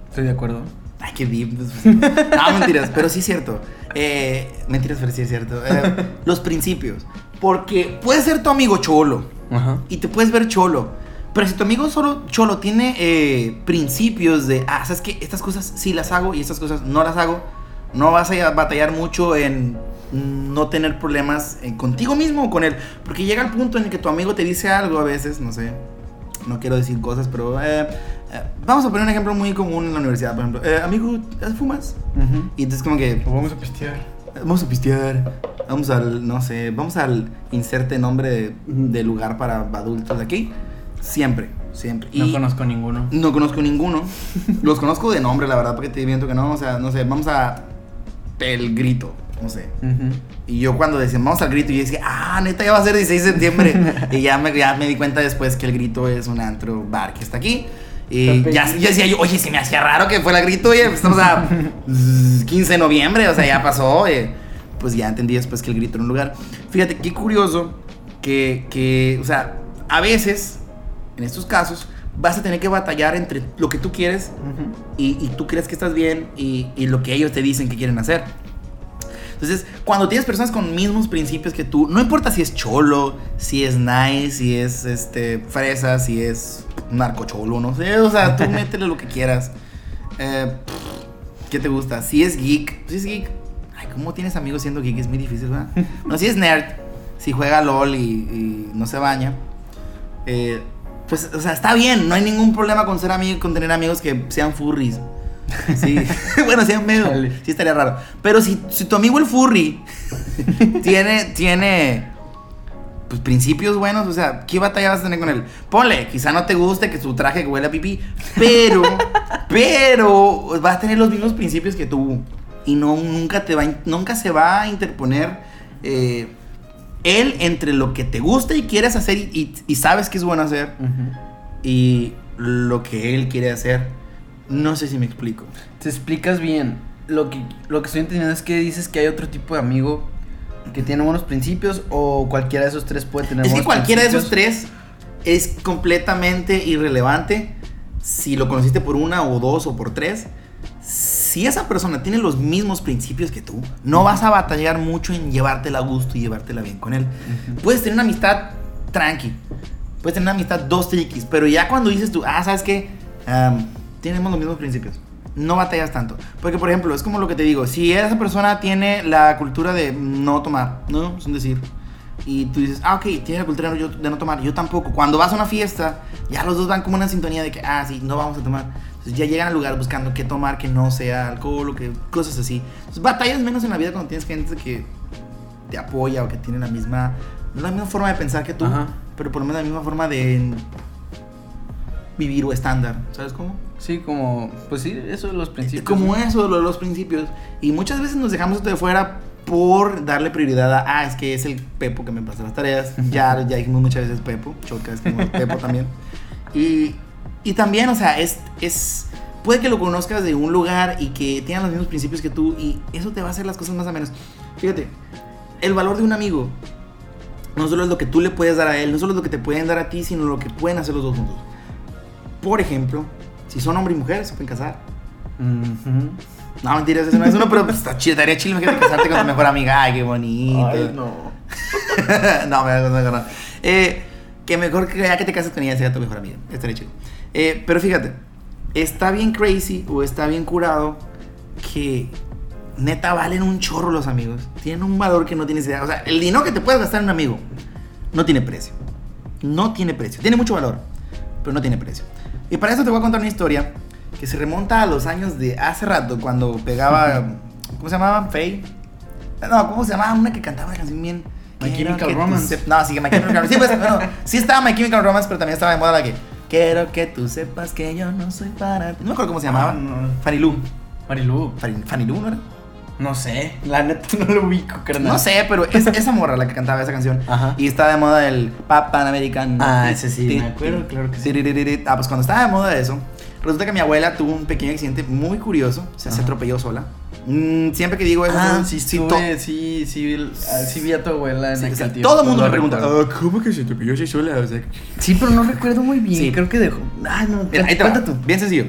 Estoy de acuerdo. Ay, qué deep. No, mentiras, pero sí es cierto. Eh, mentiras, pero sí es cierto. Eh, los principios. Porque puedes ser tu amigo cholo Ajá. y te puedes ver cholo. Pero si tu amigo solo cholo tiene eh, principios de, ah, sabes que estas cosas sí las hago y estas cosas no las hago, no vas a batallar mucho en no tener problemas eh, contigo mismo o con él. Porque llega el punto en el que tu amigo te dice algo a veces, no sé, no quiero decir cosas, pero eh, vamos a poner un ejemplo muy común en la universidad, por ejemplo. Eh, amigo, ¿fumas? Ujú. Y entonces como que, O vamos a pistear. Vamos a pistear. Vamos al, no sé, vamos al inserte nombre de, de lugar para adultos de aquí. Siempre. Siempre. No Y conozco ninguno. no conozco ninguno. Los conozco de nombre, la verdad, porque te miento que no. O sea, no sé, vamos a. El grito, no sé. Ujú. Y yo cuando decían vamos al grito, yo decía, ah, neta, ya va a ser 16 de septiembre. y ya me, ya me di cuenta después que el grito es un antro bar que está aquí. Y ya, ya decía yo, oye, se me hacía raro que fuera grito, oye, pues estamos a 15 de noviembre, o sea, ya pasó, oye. Pues ya entendí después que el grito era un lugar. Fíjate, qué curioso que, que, o sea, a veces, en estos casos, vas a tener que batallar entre lo que tú quieres y, y tú crees que estás bien y, y lo que ellos te dicen que quieren hacer. Entonces, cuando tienes personas con mismos principios que tú, no importa si es cholo, si es nice, si es este fresa, si es narcocholo, no sé, o sea, tú métele lo que quieras. Eh, ¿Qué te gusta? Si es geek, si es geek. Ay, ¿cómo tienes amigos siendo geek? Es muy difícil, ¿verdad? No, si es nerd, si juega LOL y, y no se baña. eh, pues, o sea, está bien, no hay ningún problema con ser amigo, con tener amigos que sean furries. Sí, bueno, sean medio, sí estaría raro. Pero si, si tu amigo el furry tiene, tiene, pues principios buenos, o sea, ¿qué batalla vas a tener con él? Ponle, quizá no te guste que su traje huele a pipí, pero, pero va a tener los mismos principios que tú y no nunca te va, nunca se va a interponer eh, él entre lo que te gusta y quieres hacer y, y- y sabes que es bueno hacer y lo que él quiere hacer. No sé si me explico. Te explicas bien. Lo que, lo que estoy entendiendo es que dices que hay otro tipo de amigo que tiene buenos principios o cualquiera de esos tres puede tener Es que cualquiera de esos tres es completamente irrelevante si lo conociste por una o dos o por tres. Si esa persona tiene los mismos principios que tú, no vas a batallar mucho en llevártela a gusto y llevártela bien con él. Puedes tener una amistad tranqui, puedes tener una amistad dos triquis, pero ya cuando dices tú, ah, ¿sabes qué? Am, tenemos los mismos principios. No batallas tanto. Porque, por ejemplo, es como lo que te digo. Si esa persona tiene la cultura de no tomar, ¿no? Es un decir. Y tú dices, ah, ok, tiene la cultura de no- tomar. Yo tampoco. Cuando vas a una fiesta, ya los dos van como una sintonía de que, ah, sí, no vamos a tomar. Entonces ya llegan al lugar buscando qué tomar, que no sea alcohol o que cosas así. Entonces batallas menos en la vida cuando tienes gente que te apoya o que tiene la misma, no la misma forma de pensar que tú, Ajá. pero por lo menos la misma forma de vivir o estándar. ¿Sabes cómo? Sí, como, pues sí, eso de los principios. Como ¿no? eso, lo de los principios. Y muchas veces nos dejamos esto de fuera por darle prioridad a, ah, es que es el Pepo que me pasa las tareas. Ya, ya dijimos muchas veces Pepo, Choca es como Pepo también. Y, y también, o sea, es, es, puede que lo conozcas de un lugar y que tengan los mismos principios que tú y eso te va a hacer las cosas más o menos. Fíjate, el valor de un amigo no solo es lo que tú le puedes dar a él, no solo es lo que te pueden dar a ti, sino lo que pueden hacer los dos juntos. Por ejemplo, si son hombre y mujer, se pueden casar. No, mentiras, eso no es uno, pero pues, está chido, estaría chido imagínate casarte con tu mejor amiga. Ay, qué bonito. Ay, no. no, me no, no. Eh, que mejor que ya que te cases con ella sea tu mejor amiga. Estaría chido. Eh, pero fíjate, está bien crazy o está bien curado que neta valen un chorro los amigos. Tienen un valor que no tienes idea. O sea, el dinero que te puedes gastar en un amigo no tiene precio. No tiene precio. Tiene mucho valor, pero no tiene precio. Y para eso te voy a contar una historia que se remonta a los años de hace rato, cuando pegaba. ¿Cómo se llamaba? Faye. No, ¿cómo se llamaba? Una que cantaba la canción bien. My Chemical Romance. sep- No, sí, My Chemical Romance. Sí, pues, bueno, sí estaba My Chemical Romance, pero también estaba de moda la que. Quiero que tú sepas que yo no soy para ti. No me acuerdo cómo se llamaba. Ah, no. Fanny Lu. Marilu. Fanny, Fanny Lu, ¿no era? No sé, la neta no lo ubico, carnal. No sé, pero es esa morra la que cantaba esa canción. Ajá. Y está de moda el Papan American. Ah, ese sí, me acuerdo, claro que sí. Ah, pues cuando estaba de moda eso, resulta que mi abuela tuvo un pequeño accidente muy curioso. O sea, se atropelló sola. Mm, siempre que digo eso, Ah, ¿no? sí, Sí, estuve, to- sí, sí, vi, sí vi a tu abuela en sí, aquel sea, tiempo. todo el mundo me pregunta. "Ah, ¿cómo que se atropelló así sola? O sea, Sí, pero no recuerdo muy bien. Sí. Creo que dejó. Ah, no, Mira, ahí te cuenta tú. Bien sencillo.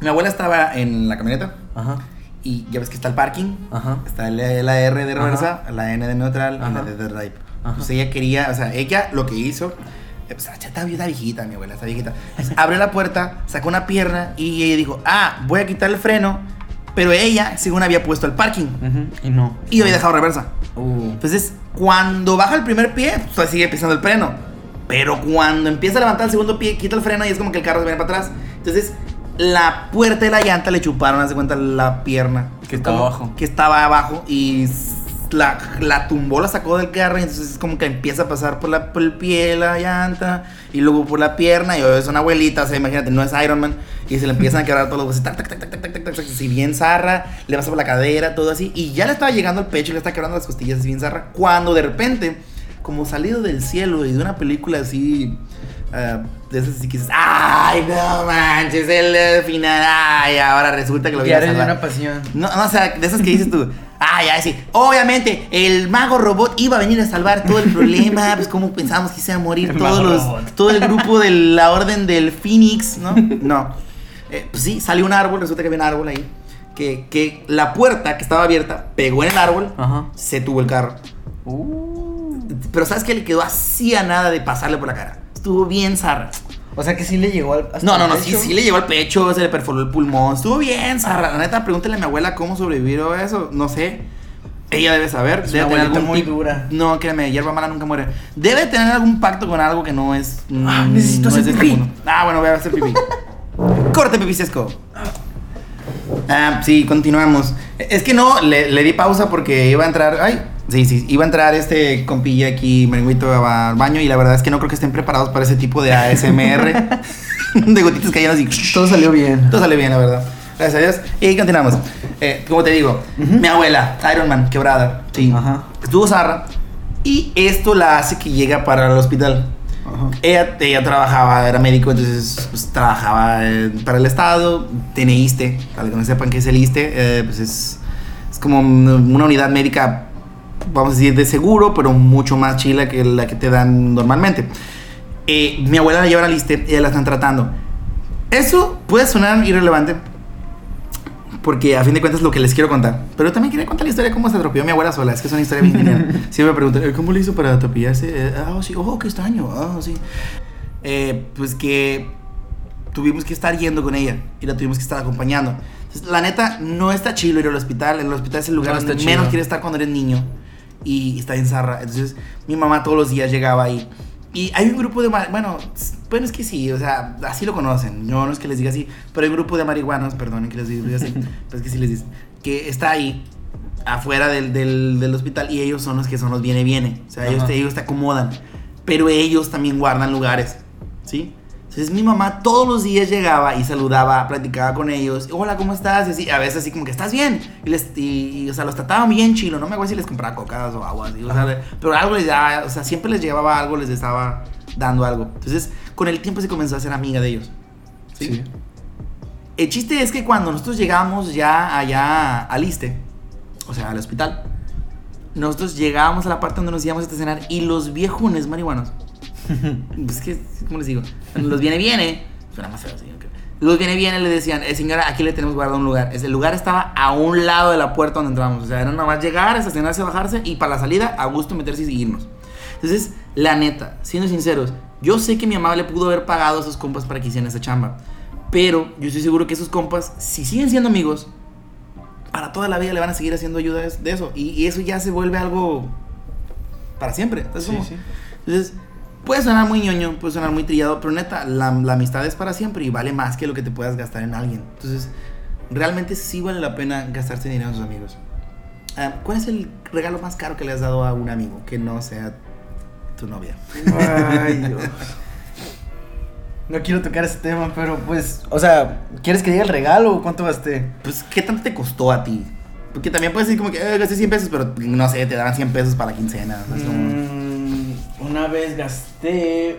Mi abuela estaba en la camioneta Ajá, y ya ves que está el parking. ajá. Está la, la R de reversa, la N de neutral y la Ajá. D de drive. Ajá. Pues ella quería, o sea, ella lo que hizo, eh, pues ya está, está viejita, mi abuela, está viejita. Pues, abrió la puerta, sacó una pierna y ella dijo, ah, voy a quitar el freno. Pero ella, según había puesto el parking Y no. y había dejado reversa. Uh. Entonces, cuando baja el primer pie, pues sigue pisando el freno. Pero cuando empieza a levantar el segundo pie, quita el freno y es como que el carro se viene para atrás. Entonces, la puerta de la llanta le chuparon, hace cuenta, la pierna. Que estaba Como abajo. Que estaba abajo y la, la tumbó, la sacó del carro y entonces es como que empieza a pasar por, la, por el pie, la llanta y luego por la pierna y es una abuelita, o sea, imagínate, no es Iron Man y se le empiezan a quebrar todos los huesos, tac, tac, tac, tac, tac, tac, tac, tac, si bien zarra, le pasa por la cadera, todo así y ya le estaba llegando al pecho y le está quebrando las costillas, así bien zarra, cuando de repente, como salido del cielo y de una película así... ah, de esas que dices, ay, no manches, el final, ay, ahora resulta que lo viene a salvar". una pasión. No, no, o sea, de esas que dices tú. Ah, ya, sí. Obviamente, el mago robot iba a venir a salvar todo el problema. Pues, como pensábamos que se iban a morir El todos los. robot. Todo el grupo de la orden del Phoenix, ¿no? No. Eh, pues sí, salió un árbol, resulta que había un árbol ahí. Que, que la puerta que estaba abierta pegó en el árbol, Ajá. se tuvo el carro. Uh. Pero ¿sabes qué? Le quedó así a nada de pasarle por la cara. Estuvo bien zarra. O sea que sí le llegó al. hasta No, no, no, sí, sí le llegó al pecho, se le perforó el pulmón. Estuvo bien, Sarra. La neta, pregúntale a mi abuela cómo sobrevivió a eso. No sé. Ella debe saber. Es debe una tener algún muy dura. No, créeme, hierba mala nunca muere. Debe tener algún pacto con algo que no es. mm, Ah, necesito no hacer es este pipí. Ah, bueno, voy a hacer pipí. Corte, pipicesco. Ah, sí, continuamos. Es que no, le, le di pausa porque iba a entrar. Ay, sí, sí, iba a entrar este compilla aquí, merenguito, al baño. Y la verdad es que no creo que estén preparados para ese tipo de ASMR. de gotitas cayendo así. Todo salió bien. Todo sale bien, la verdad. Gracias a Dios. Y continuamos. Eh, como te digo, Ujú. mi abuela, Iron Man, quebrada. Sí. Ajá. Estuvo zarra. Y esto la hace que llega para el hospital. Ajá. Ella, ella trabajaba, era médico, entonces pues, trabajaba eh, para el Estado, tiene ISTE, para que no sepan qué es el ISTE, eh, pues es, es como una unidad médica, vamos a decir, de seguro, pero mucho más chila que la que te dan normalmente. Eh, mi abuela la lleva al ISTE, ella la están tratando. Eso puede sonar irrelevante, porque a fin de cuentas es lo que les quiero contar. Pero también quería contar la historia de cómo se atropelló mi abuela sola. Es que es una historia bien genial. Siempre me preguntan, "Eh, ¿cómo le hizo para atropellarse? Eh, Ah, sí, oh, qué extraño. Ah, sí. Eh, pues que tuvimos que estar yendo con ella y la tuvimos que estar acompañando. Entonces, la neta, no está chido ir al hospital. El hospital es el lugar No donde chido. menos quieres estar cuando eres niño y está en zarra. Entonces, mi mamá todos los días llegaba ahí. Y hay un grupo de... Bueno, bueno, es que sí, o sea, así lo conocen. Yo no es que les diga así, pero hay un grupo de marihuanos, perdonen que les diga así, pero es que sí les dicen, que está ahí afuera del, del, del hospital y ellos son los que son los viene viene. O sea, ellos ellos te acomodan. Pero ellos también guardan lugares, ¿sí? Entonces mi mamá todos los días llegaba y saludaba, platicaba con ellos. Hola, ¿cómo estás? Y así, a veces así como que estás bien. Y, les, y, y, o sea, los trataban bien chilo. No me acuerdo si les compraba cocadas o aguas. y, o sea, pero algo les daba, o sea, siempre les llevaba algo, les estaba dando algo. Entonces, con el tiempo se comenzó a ser amiga de ellos. ¿sí? Sí. El chiste es que cuando nosotros llegamos ya allá al ISTE, o sea, al hospital, nosotros llegábamos a la parte donde nos íbamos a estacionar y los viejunes marihuanos, pues que, ¿cómo les digo? Los viene viene, suena más feo, señor. Los viene viene le decían, eh, señora, aquí le tenemos guardado un lugar. Ese lugar estaba a un lado de la puerta donde entramos. O sea, era nada más llegar, estacionarse, bajarse y para la salida a gusto meterse y irnos. Entonces, la neta, siendo sinceros, yo sé que mi mamá le pudo haber pagado a esos compas para que hicieran esa chamba. Pero yo estoy seguro que esos compas, si siguen siendo amigos, para toda la vida le van a seguir haciendo ayuda de eso. Y, y eso ya se vuelve algo para siempre. ¿sabes Sí, sí. Entonces, puede sonar muy ñoño, puede sonar muy trillado, pero neta, la, la amistad es para siempre y vale más que lo que te puedas gastar en alguien. Entonces, realmente sí vale la pena gastarse dinero en sus amigos. Ah, ¿Cuál es el regalo más caro que le has dado a un amigo que no sea tu novia? Ay, Dios. No quiero tocar ese tema, pero pues, o sea, ¿quieres que diga el regalo o cuánto gasté? Pues, ¿qué tanto te costó a ti? Porque también puedes decir como que eh, gasté 100 pesos, pero no sé, te daban 100 pesos para la quincena. ¿sabes cómo? Mm, una vez gasté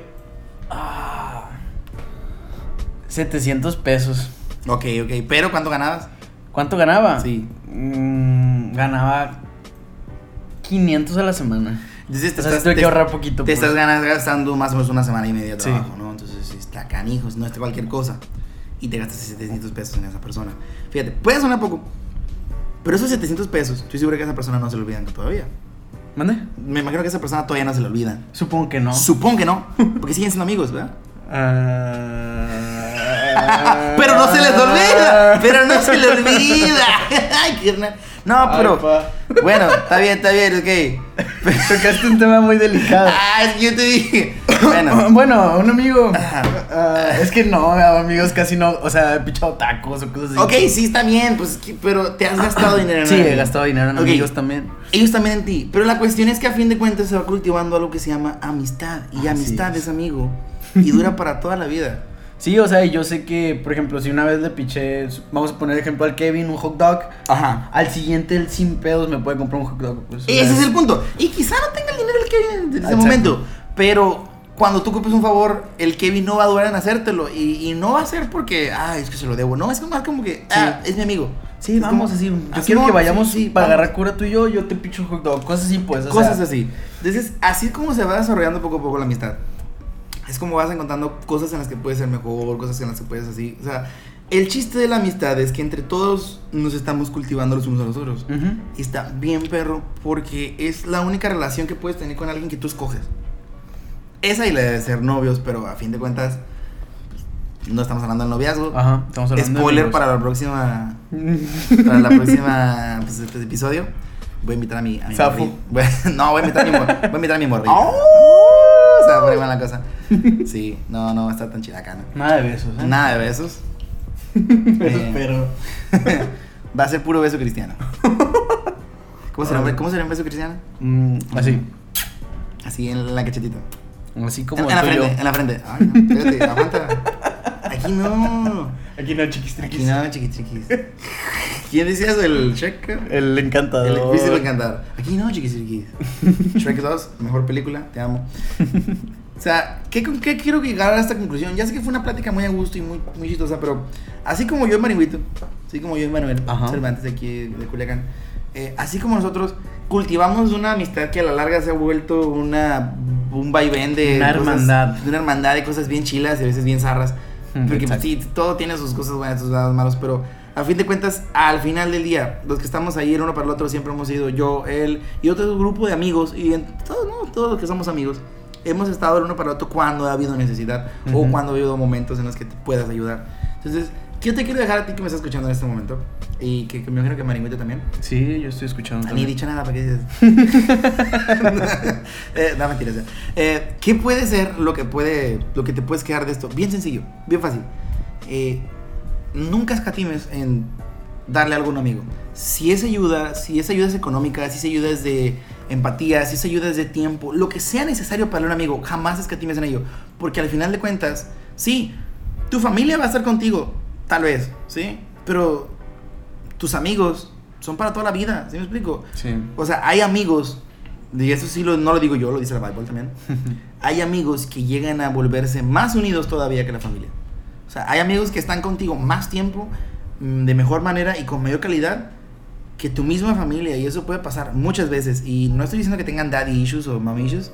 ah, 700 pesos. Ok, ok. Pero ¿cuánto ganabas? ¿Cuánto ganaba? Sí. Mm, ganaba 500 a la semana. Entonces te O sea, estás, tuve que ahorrar poquito. te pues. estás gastando más o menos una semana y media de Sí. trabajo, ¿no? Entonces está canijos, no está cualquier cosa. Y te gastas 700 pesos en esa persona. Fíjate, puede sonar poco, pero esos 700 pesos, estoy seguro que a esa persona no se le olvidan todavía. ¿Mande? Me imagino que a esa persona todavía no se le olvidan. Supongo que no. Supongo que no, porque siguen siendo amigos, ¿verdad? Ah. Pero no se les olvida, pero no se les olvida. No, Ay, pero pa. bueno, está bien, está bien, ok. Tocaste un tema muy delicado. Ah, es que yo te dije. Bueno. Bueno, un amigo. Ah, es que no, amigos casi no. O sea he pichado tacos o cosas así. Ok, sí, está bien, pues, pero te has gastado dinero en Sí, he gastado dinero en Ok. amigos también. Ellos también en ti. Pero la cuestión es que a fin de cuentas se va cultivando algo que se llama amistad. Y Así amistad es. es amigo. Y dura para toda la vida. Sí, o sea, yo sé que, por ejemplo, si una vez le piché, vamos a poner ejemplo al Kevin, un hot dog, Ajá. al siguiente él sin pedos me puede comprar un hot dog. pues, o Ese es el punto. Y quizá no tenga el dinero el Kevin en ese Exacto. momento. Pero cuando tú ocupes un favor, el Kevin no va a dudar en hacértelo. Y, y no va a ser porque, ah, es que se lo debo. No, es más como que, ah, es mi amigo. Sí, Es vamos como, así. Yo así quiero que vamos, vayamos sí, sí, para vamos. agarrar cura tú y yo, yo te picho un hot dog. Cosas así, pues. o Cosas sea, así. Entonces, así es como se va desarrollando poco a poco la amistad. Es como vas encontrando cosas en las que puedes ser mejor, cosas en las que puedes así. O sea, el chiste de la amistad es que entre todos nos estamos cultivando los unos a los otros. Y está bien, perro, porque es la única relación que puedes tener con alguien que tú escoges. Esa y la de ser novios, pero a fin de cuentas, no estamos hablando del noviazgo. Ajá, estamos hablando Spoiler de para la próxima para la próxima pues, este episodio voy a invitar a mi, a mi voy no voy a invitar a mi voy a invitar a mi ¡Oh! Se va a poner mal la cosa sí no no va a estar tan ¿no? Nada de besos, ¿eh? nada de besos Eh. Pero. va a ser puro beso cristiano ¿Cómo será, un- ¿Cómo será un beso cristiano? mm, así. Así en la cachetita. Así como en, el la frente, en la frente. Ay, no, espérate, aguanta. Aquí no. Aquí no, chiquis, Aquí no, chiquis, chiquis. ¿Quién decía eso? ¿El Shrek? El encantador. El difícil de encantar. Aquí no, chiquis, chiquis. Shrek 2, mejor película, te amo. O sea, ¿qué, con qué quiero llegar a esta conclusión? Ya sé que fue una plática muy a gusto y muy, muy chistosa, pero así como yo y Marihuito, así como yo y Manuel Ajá. Cervantes de aquí de Culiacán, eh, así como nosotros cultivamos una amistad que a la larga se ha vuelto una, un vaivén de Una cosas- hermandad. de una hermandad de cosas bien chilas y a veces bien zarras. Porque pues, exacto. sí, todo tiene sus cosas buenas, sus lados malos, pero a fin de cuentas, al final del día, los que estamos ahí el uno para el otro siempre hemos sido yo, él y otro grupo de amigos, y en todos, ¿no? todos los que somos amigos, hemos estado el uno para el otro cuando ha habido necesidad o cuando ha habido momentos en los que te puedas ayudar. Entonces, yo te quiero dejar a ti que me estás escuchando en este momento y que, que me imagino que Maringuito también. Sí, yo estoy escuchando. Ni he dicho nada, ¿para qué dices? eh, no, mentiras. Eh, ¿Qué puede ser lo que, puede, lo que te puedes quedar de esto? Bien sencillo, bien fácil. Eh, nunca escatimes en darle algo a un amigo. Si esa ayuda, si esa ayuda es económica, si esa ayuda es de empatía, si esa ayuda es de tiempo, lo que sea necesario para un amigo, jamás escatimes en ello. Porque al final de cuentas, sí, tu familia va a estar contigo, tal vez, ¿sí? Pero tus amigos son para toda la vida, ¿sí me explico? Sí. O sea, hay amigos, y eso sí lo- no lo digo yo, lo dice la Bible también. hay amigos que llegan a volverse más unidos todavía que la familia. O sea, hay amigos que están contigo más tiempo, mm, de mejor manera y con mayor calidad que tu misma familia. Y eso puede pasar muchas veces. Y no estoy diciendo que tengan daddy issues o mommy issues,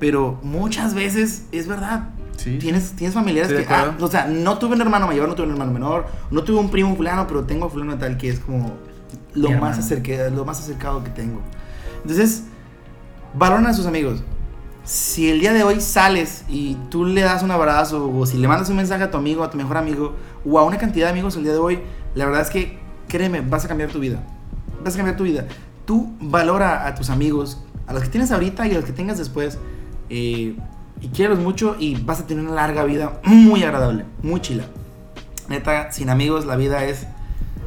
pero muchas veces es verdad. Sí. Tienes, tienes familiares Estoy que, ah, o sea, no tuve un hermano mayor, no tuve un hermano menor, no tuve un primo fulano, pero tengo a fulano tal que es como lo Mi más, acerca, lo más acercado que tengo. Entonces, valoran a sus amigos. Si el día de hoy sales y tú le das un abrazo o si le mandas un mensaje a tu amigo, a tu mejor amigo o a una cantidad de amigos el día de hoy, la verdad es que créeme, vas a cambiar tu vida. Vas a cambiar tu vida. Tú valora a tus amigos, a los que tienes ahorita y a los que tengas después. eh, y quiérelos mucho y vas a tener una larga vida muy agradable, muy chila. Neta, sin amigos la vida es,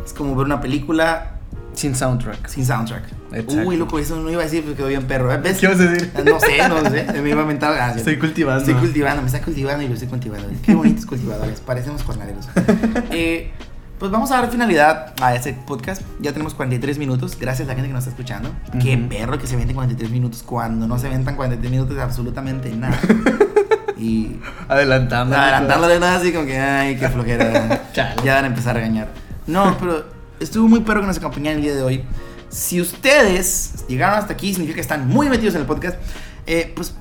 es como ver una película Sin soundtrack. sin soundtrack. Exacto. Uy, loco, eso no iba a decir porque quedó bien perro. ¿eh? ¿Ves? ¿Qué vas a decir? No sé, no sé. Me iba a mentar. ah. Estoy cultivando. Estoy cultivando, me está cultivando y lo estoy cultivando. Qué bonitos cultivadores, parecemos jornaleros. Eh, pues vamos a dar finalidad a este podcast. Ya tenemos 43 minutos. Gracias a la gente que nos está escuchando. Qué perro que se venden 43 minutos cuando no se ventan 43 minutos de absolutamente nada. Y Adelantando. adelantándole nada así como que, ay, qué flojera. Ya van a empezar a regañar. No, pero estuvo muy perro que nos acompañaran el día de hoy. Si ustedes llegaron hasta aquí, significa que están muy metidos en el podcast. Eh, pues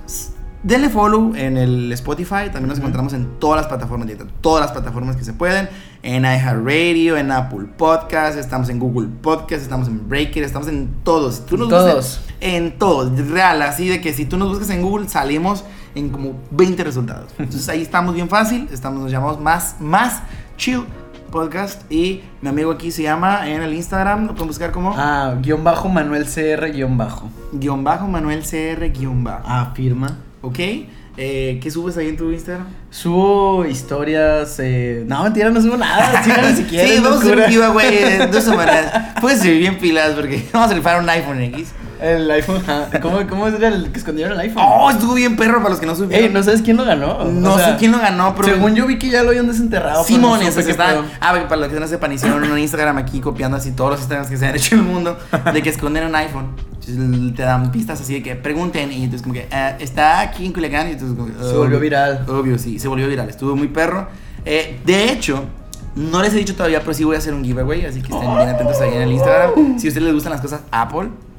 denle follow en el Spotify. También nos encontramos en todas las plataformas, todas las plataformas que se pueden. En iHeartRadio, en Apple Podcast, estamos en Google Podcast, estamos en Breaker, estamos en todos. Tú nos buscas- Todos. en todos, real, así de que si tú nos buscas en Google salimos en como 20 resultados. Entonces ahí estamos bien fácil, estamos, nos llamamos más, más chill Podcast. Y mi amigo aquí se llama en el Instagram, lo pueden buscar como Ah, guion bajo Manuel CR guion bajo. guion bajo Manuel CR guion bajo. Afirma. ¿Ok? Eh, ¿Qué subes ahí en tu Instagram? Subo historias. Eh... No, mentira, no subo nada. Síganme si quieren. sí, vamos a hacer un locura. giveaway de dos semanas. Puedes subir bien pilas porque vamos a rifar un iPhone X. El iPhone. ajá. ¿Cómo, ¿Cómo era el que escondieron el iPhone? Oh, estuvo bien perro para los que no subieron. Ey, ¿no sabes quién lo ganó? No O sea, sé quién lo ganó, pero. Según yo vi que ya lo habían desenterrado. pero no que están. Ah, para los que no sepan, hicieron un Instagram aquí copiando así todos los Instagrams que se han hecho en el mundo de que esconden un iPhone. Entonces te dan pistas así de que pregunten y entonces como que "Ah, está aquí en Culiacán y entonces como que, Se volvió obvio, viral. Obvio, sí, se volvió viral. Estuvo muy perro. Eh, de hecho, no les he dicho todavía, pero sí voy a hacer un giveaway, así que estén bien atentos ahí en el Instagram. Si a ustedes les gustan las cosas Apple.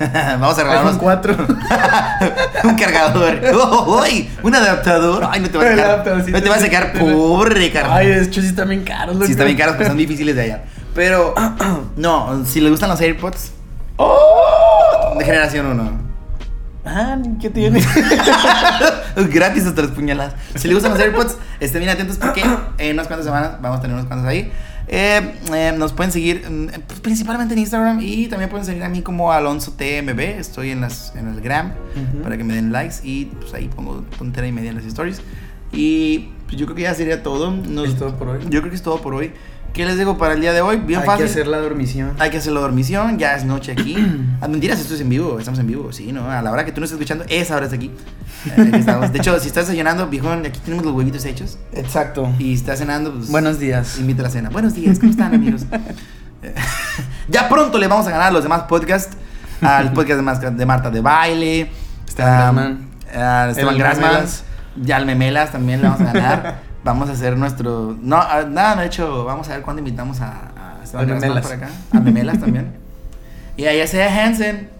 Vamos a regalar iPhone 4. un cargador. ¡Oh! Un adaptador. Ay, no te vas a adaptadorcito. No te vas a sacar pobre, carnal. Ay, de hecho sí están bien caros. Sí, está bien caros, pero son difíciles de hallar. Pero, no, si les gustan los AirPods, ¡Oh! de generación 1. Ah, ¿qué tiene? Gratis hasta las puñaladas. Si les gustan los AirPods, estén bien atentos porque en unas cuantas semanas vamos a tener unos cuantos ahí. Eh, eh, nos pueden seguir mm, pues, principalmente en Instagram y también pueden seguir a mí como Alonso TMB. Estoy en, las, en el gram para que me den likes y pues ahí pongo tontera y media en las stories. Y pues, yo creo que ya sería todo. Nos- Es todo por hoy. Yo creo que es todo por hoy. ¿Qué les digo para el día de hoy? Bien Hay fácil. que hacer la dormición. Hay que hacer la dormición, ya es noche aquí. Ah, mentiras, esto es en vivo, estamos en vivo, sí, ¿no? A la hora que tú no estás escuchando, esa hora es aquí. Eh, estamos. De hecho, si estás desayunando, viejón, aquí tenemos los huevitos hechos. Exacto. Y estás cenando, pues. Buenos días. Invita a la cena. Buenos días, ¿cómo están, amigos? Eh, ya pronto le vamos a ganar a los demás podcasts. Al podcast de, de Marta de Baile. Esteban a- Grassman. a Esteban. Memelas. Ya al Memelas también le vamos a ganar. Vamos a hacer nuestro. No, a- nada, de hecho, vamos a ver cuándo invitamos a, a Esteban Memelas. por acá. A Memelas también. Y a Yasea Hansen.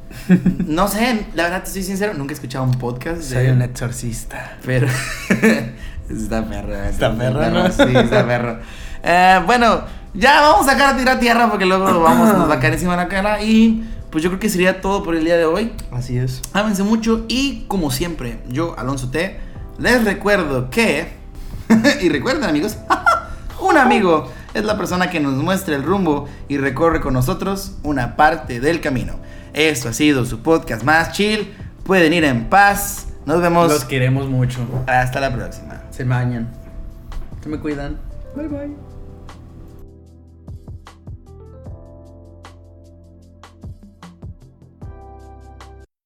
No sé, la verdad te soy sincero, nunca he escuchado un podcast de Soy un exorcista. pero. está perro. Está perro, ¿no? Sí, está perro. Eh, bueno, ya vamos a sacar a tirar tierra porque luego vamos, nos va a caer encima de la cara. Y pues yo creo que sería todo por el día de hoy. Así es. Ámense mucho y como siempre, yo, Alonso T, les recuerdo que. y recuerden, amigos, un amigo es la persona que nos muestra el rumbo y recorre con nosotros una parte del camino. Esto ha sido su podcast más chill. Pueden ir en paz. Nos vemos. Los queremos mucho. Hasta la próxima. Se bañan. Se me cuidan. Bye bye.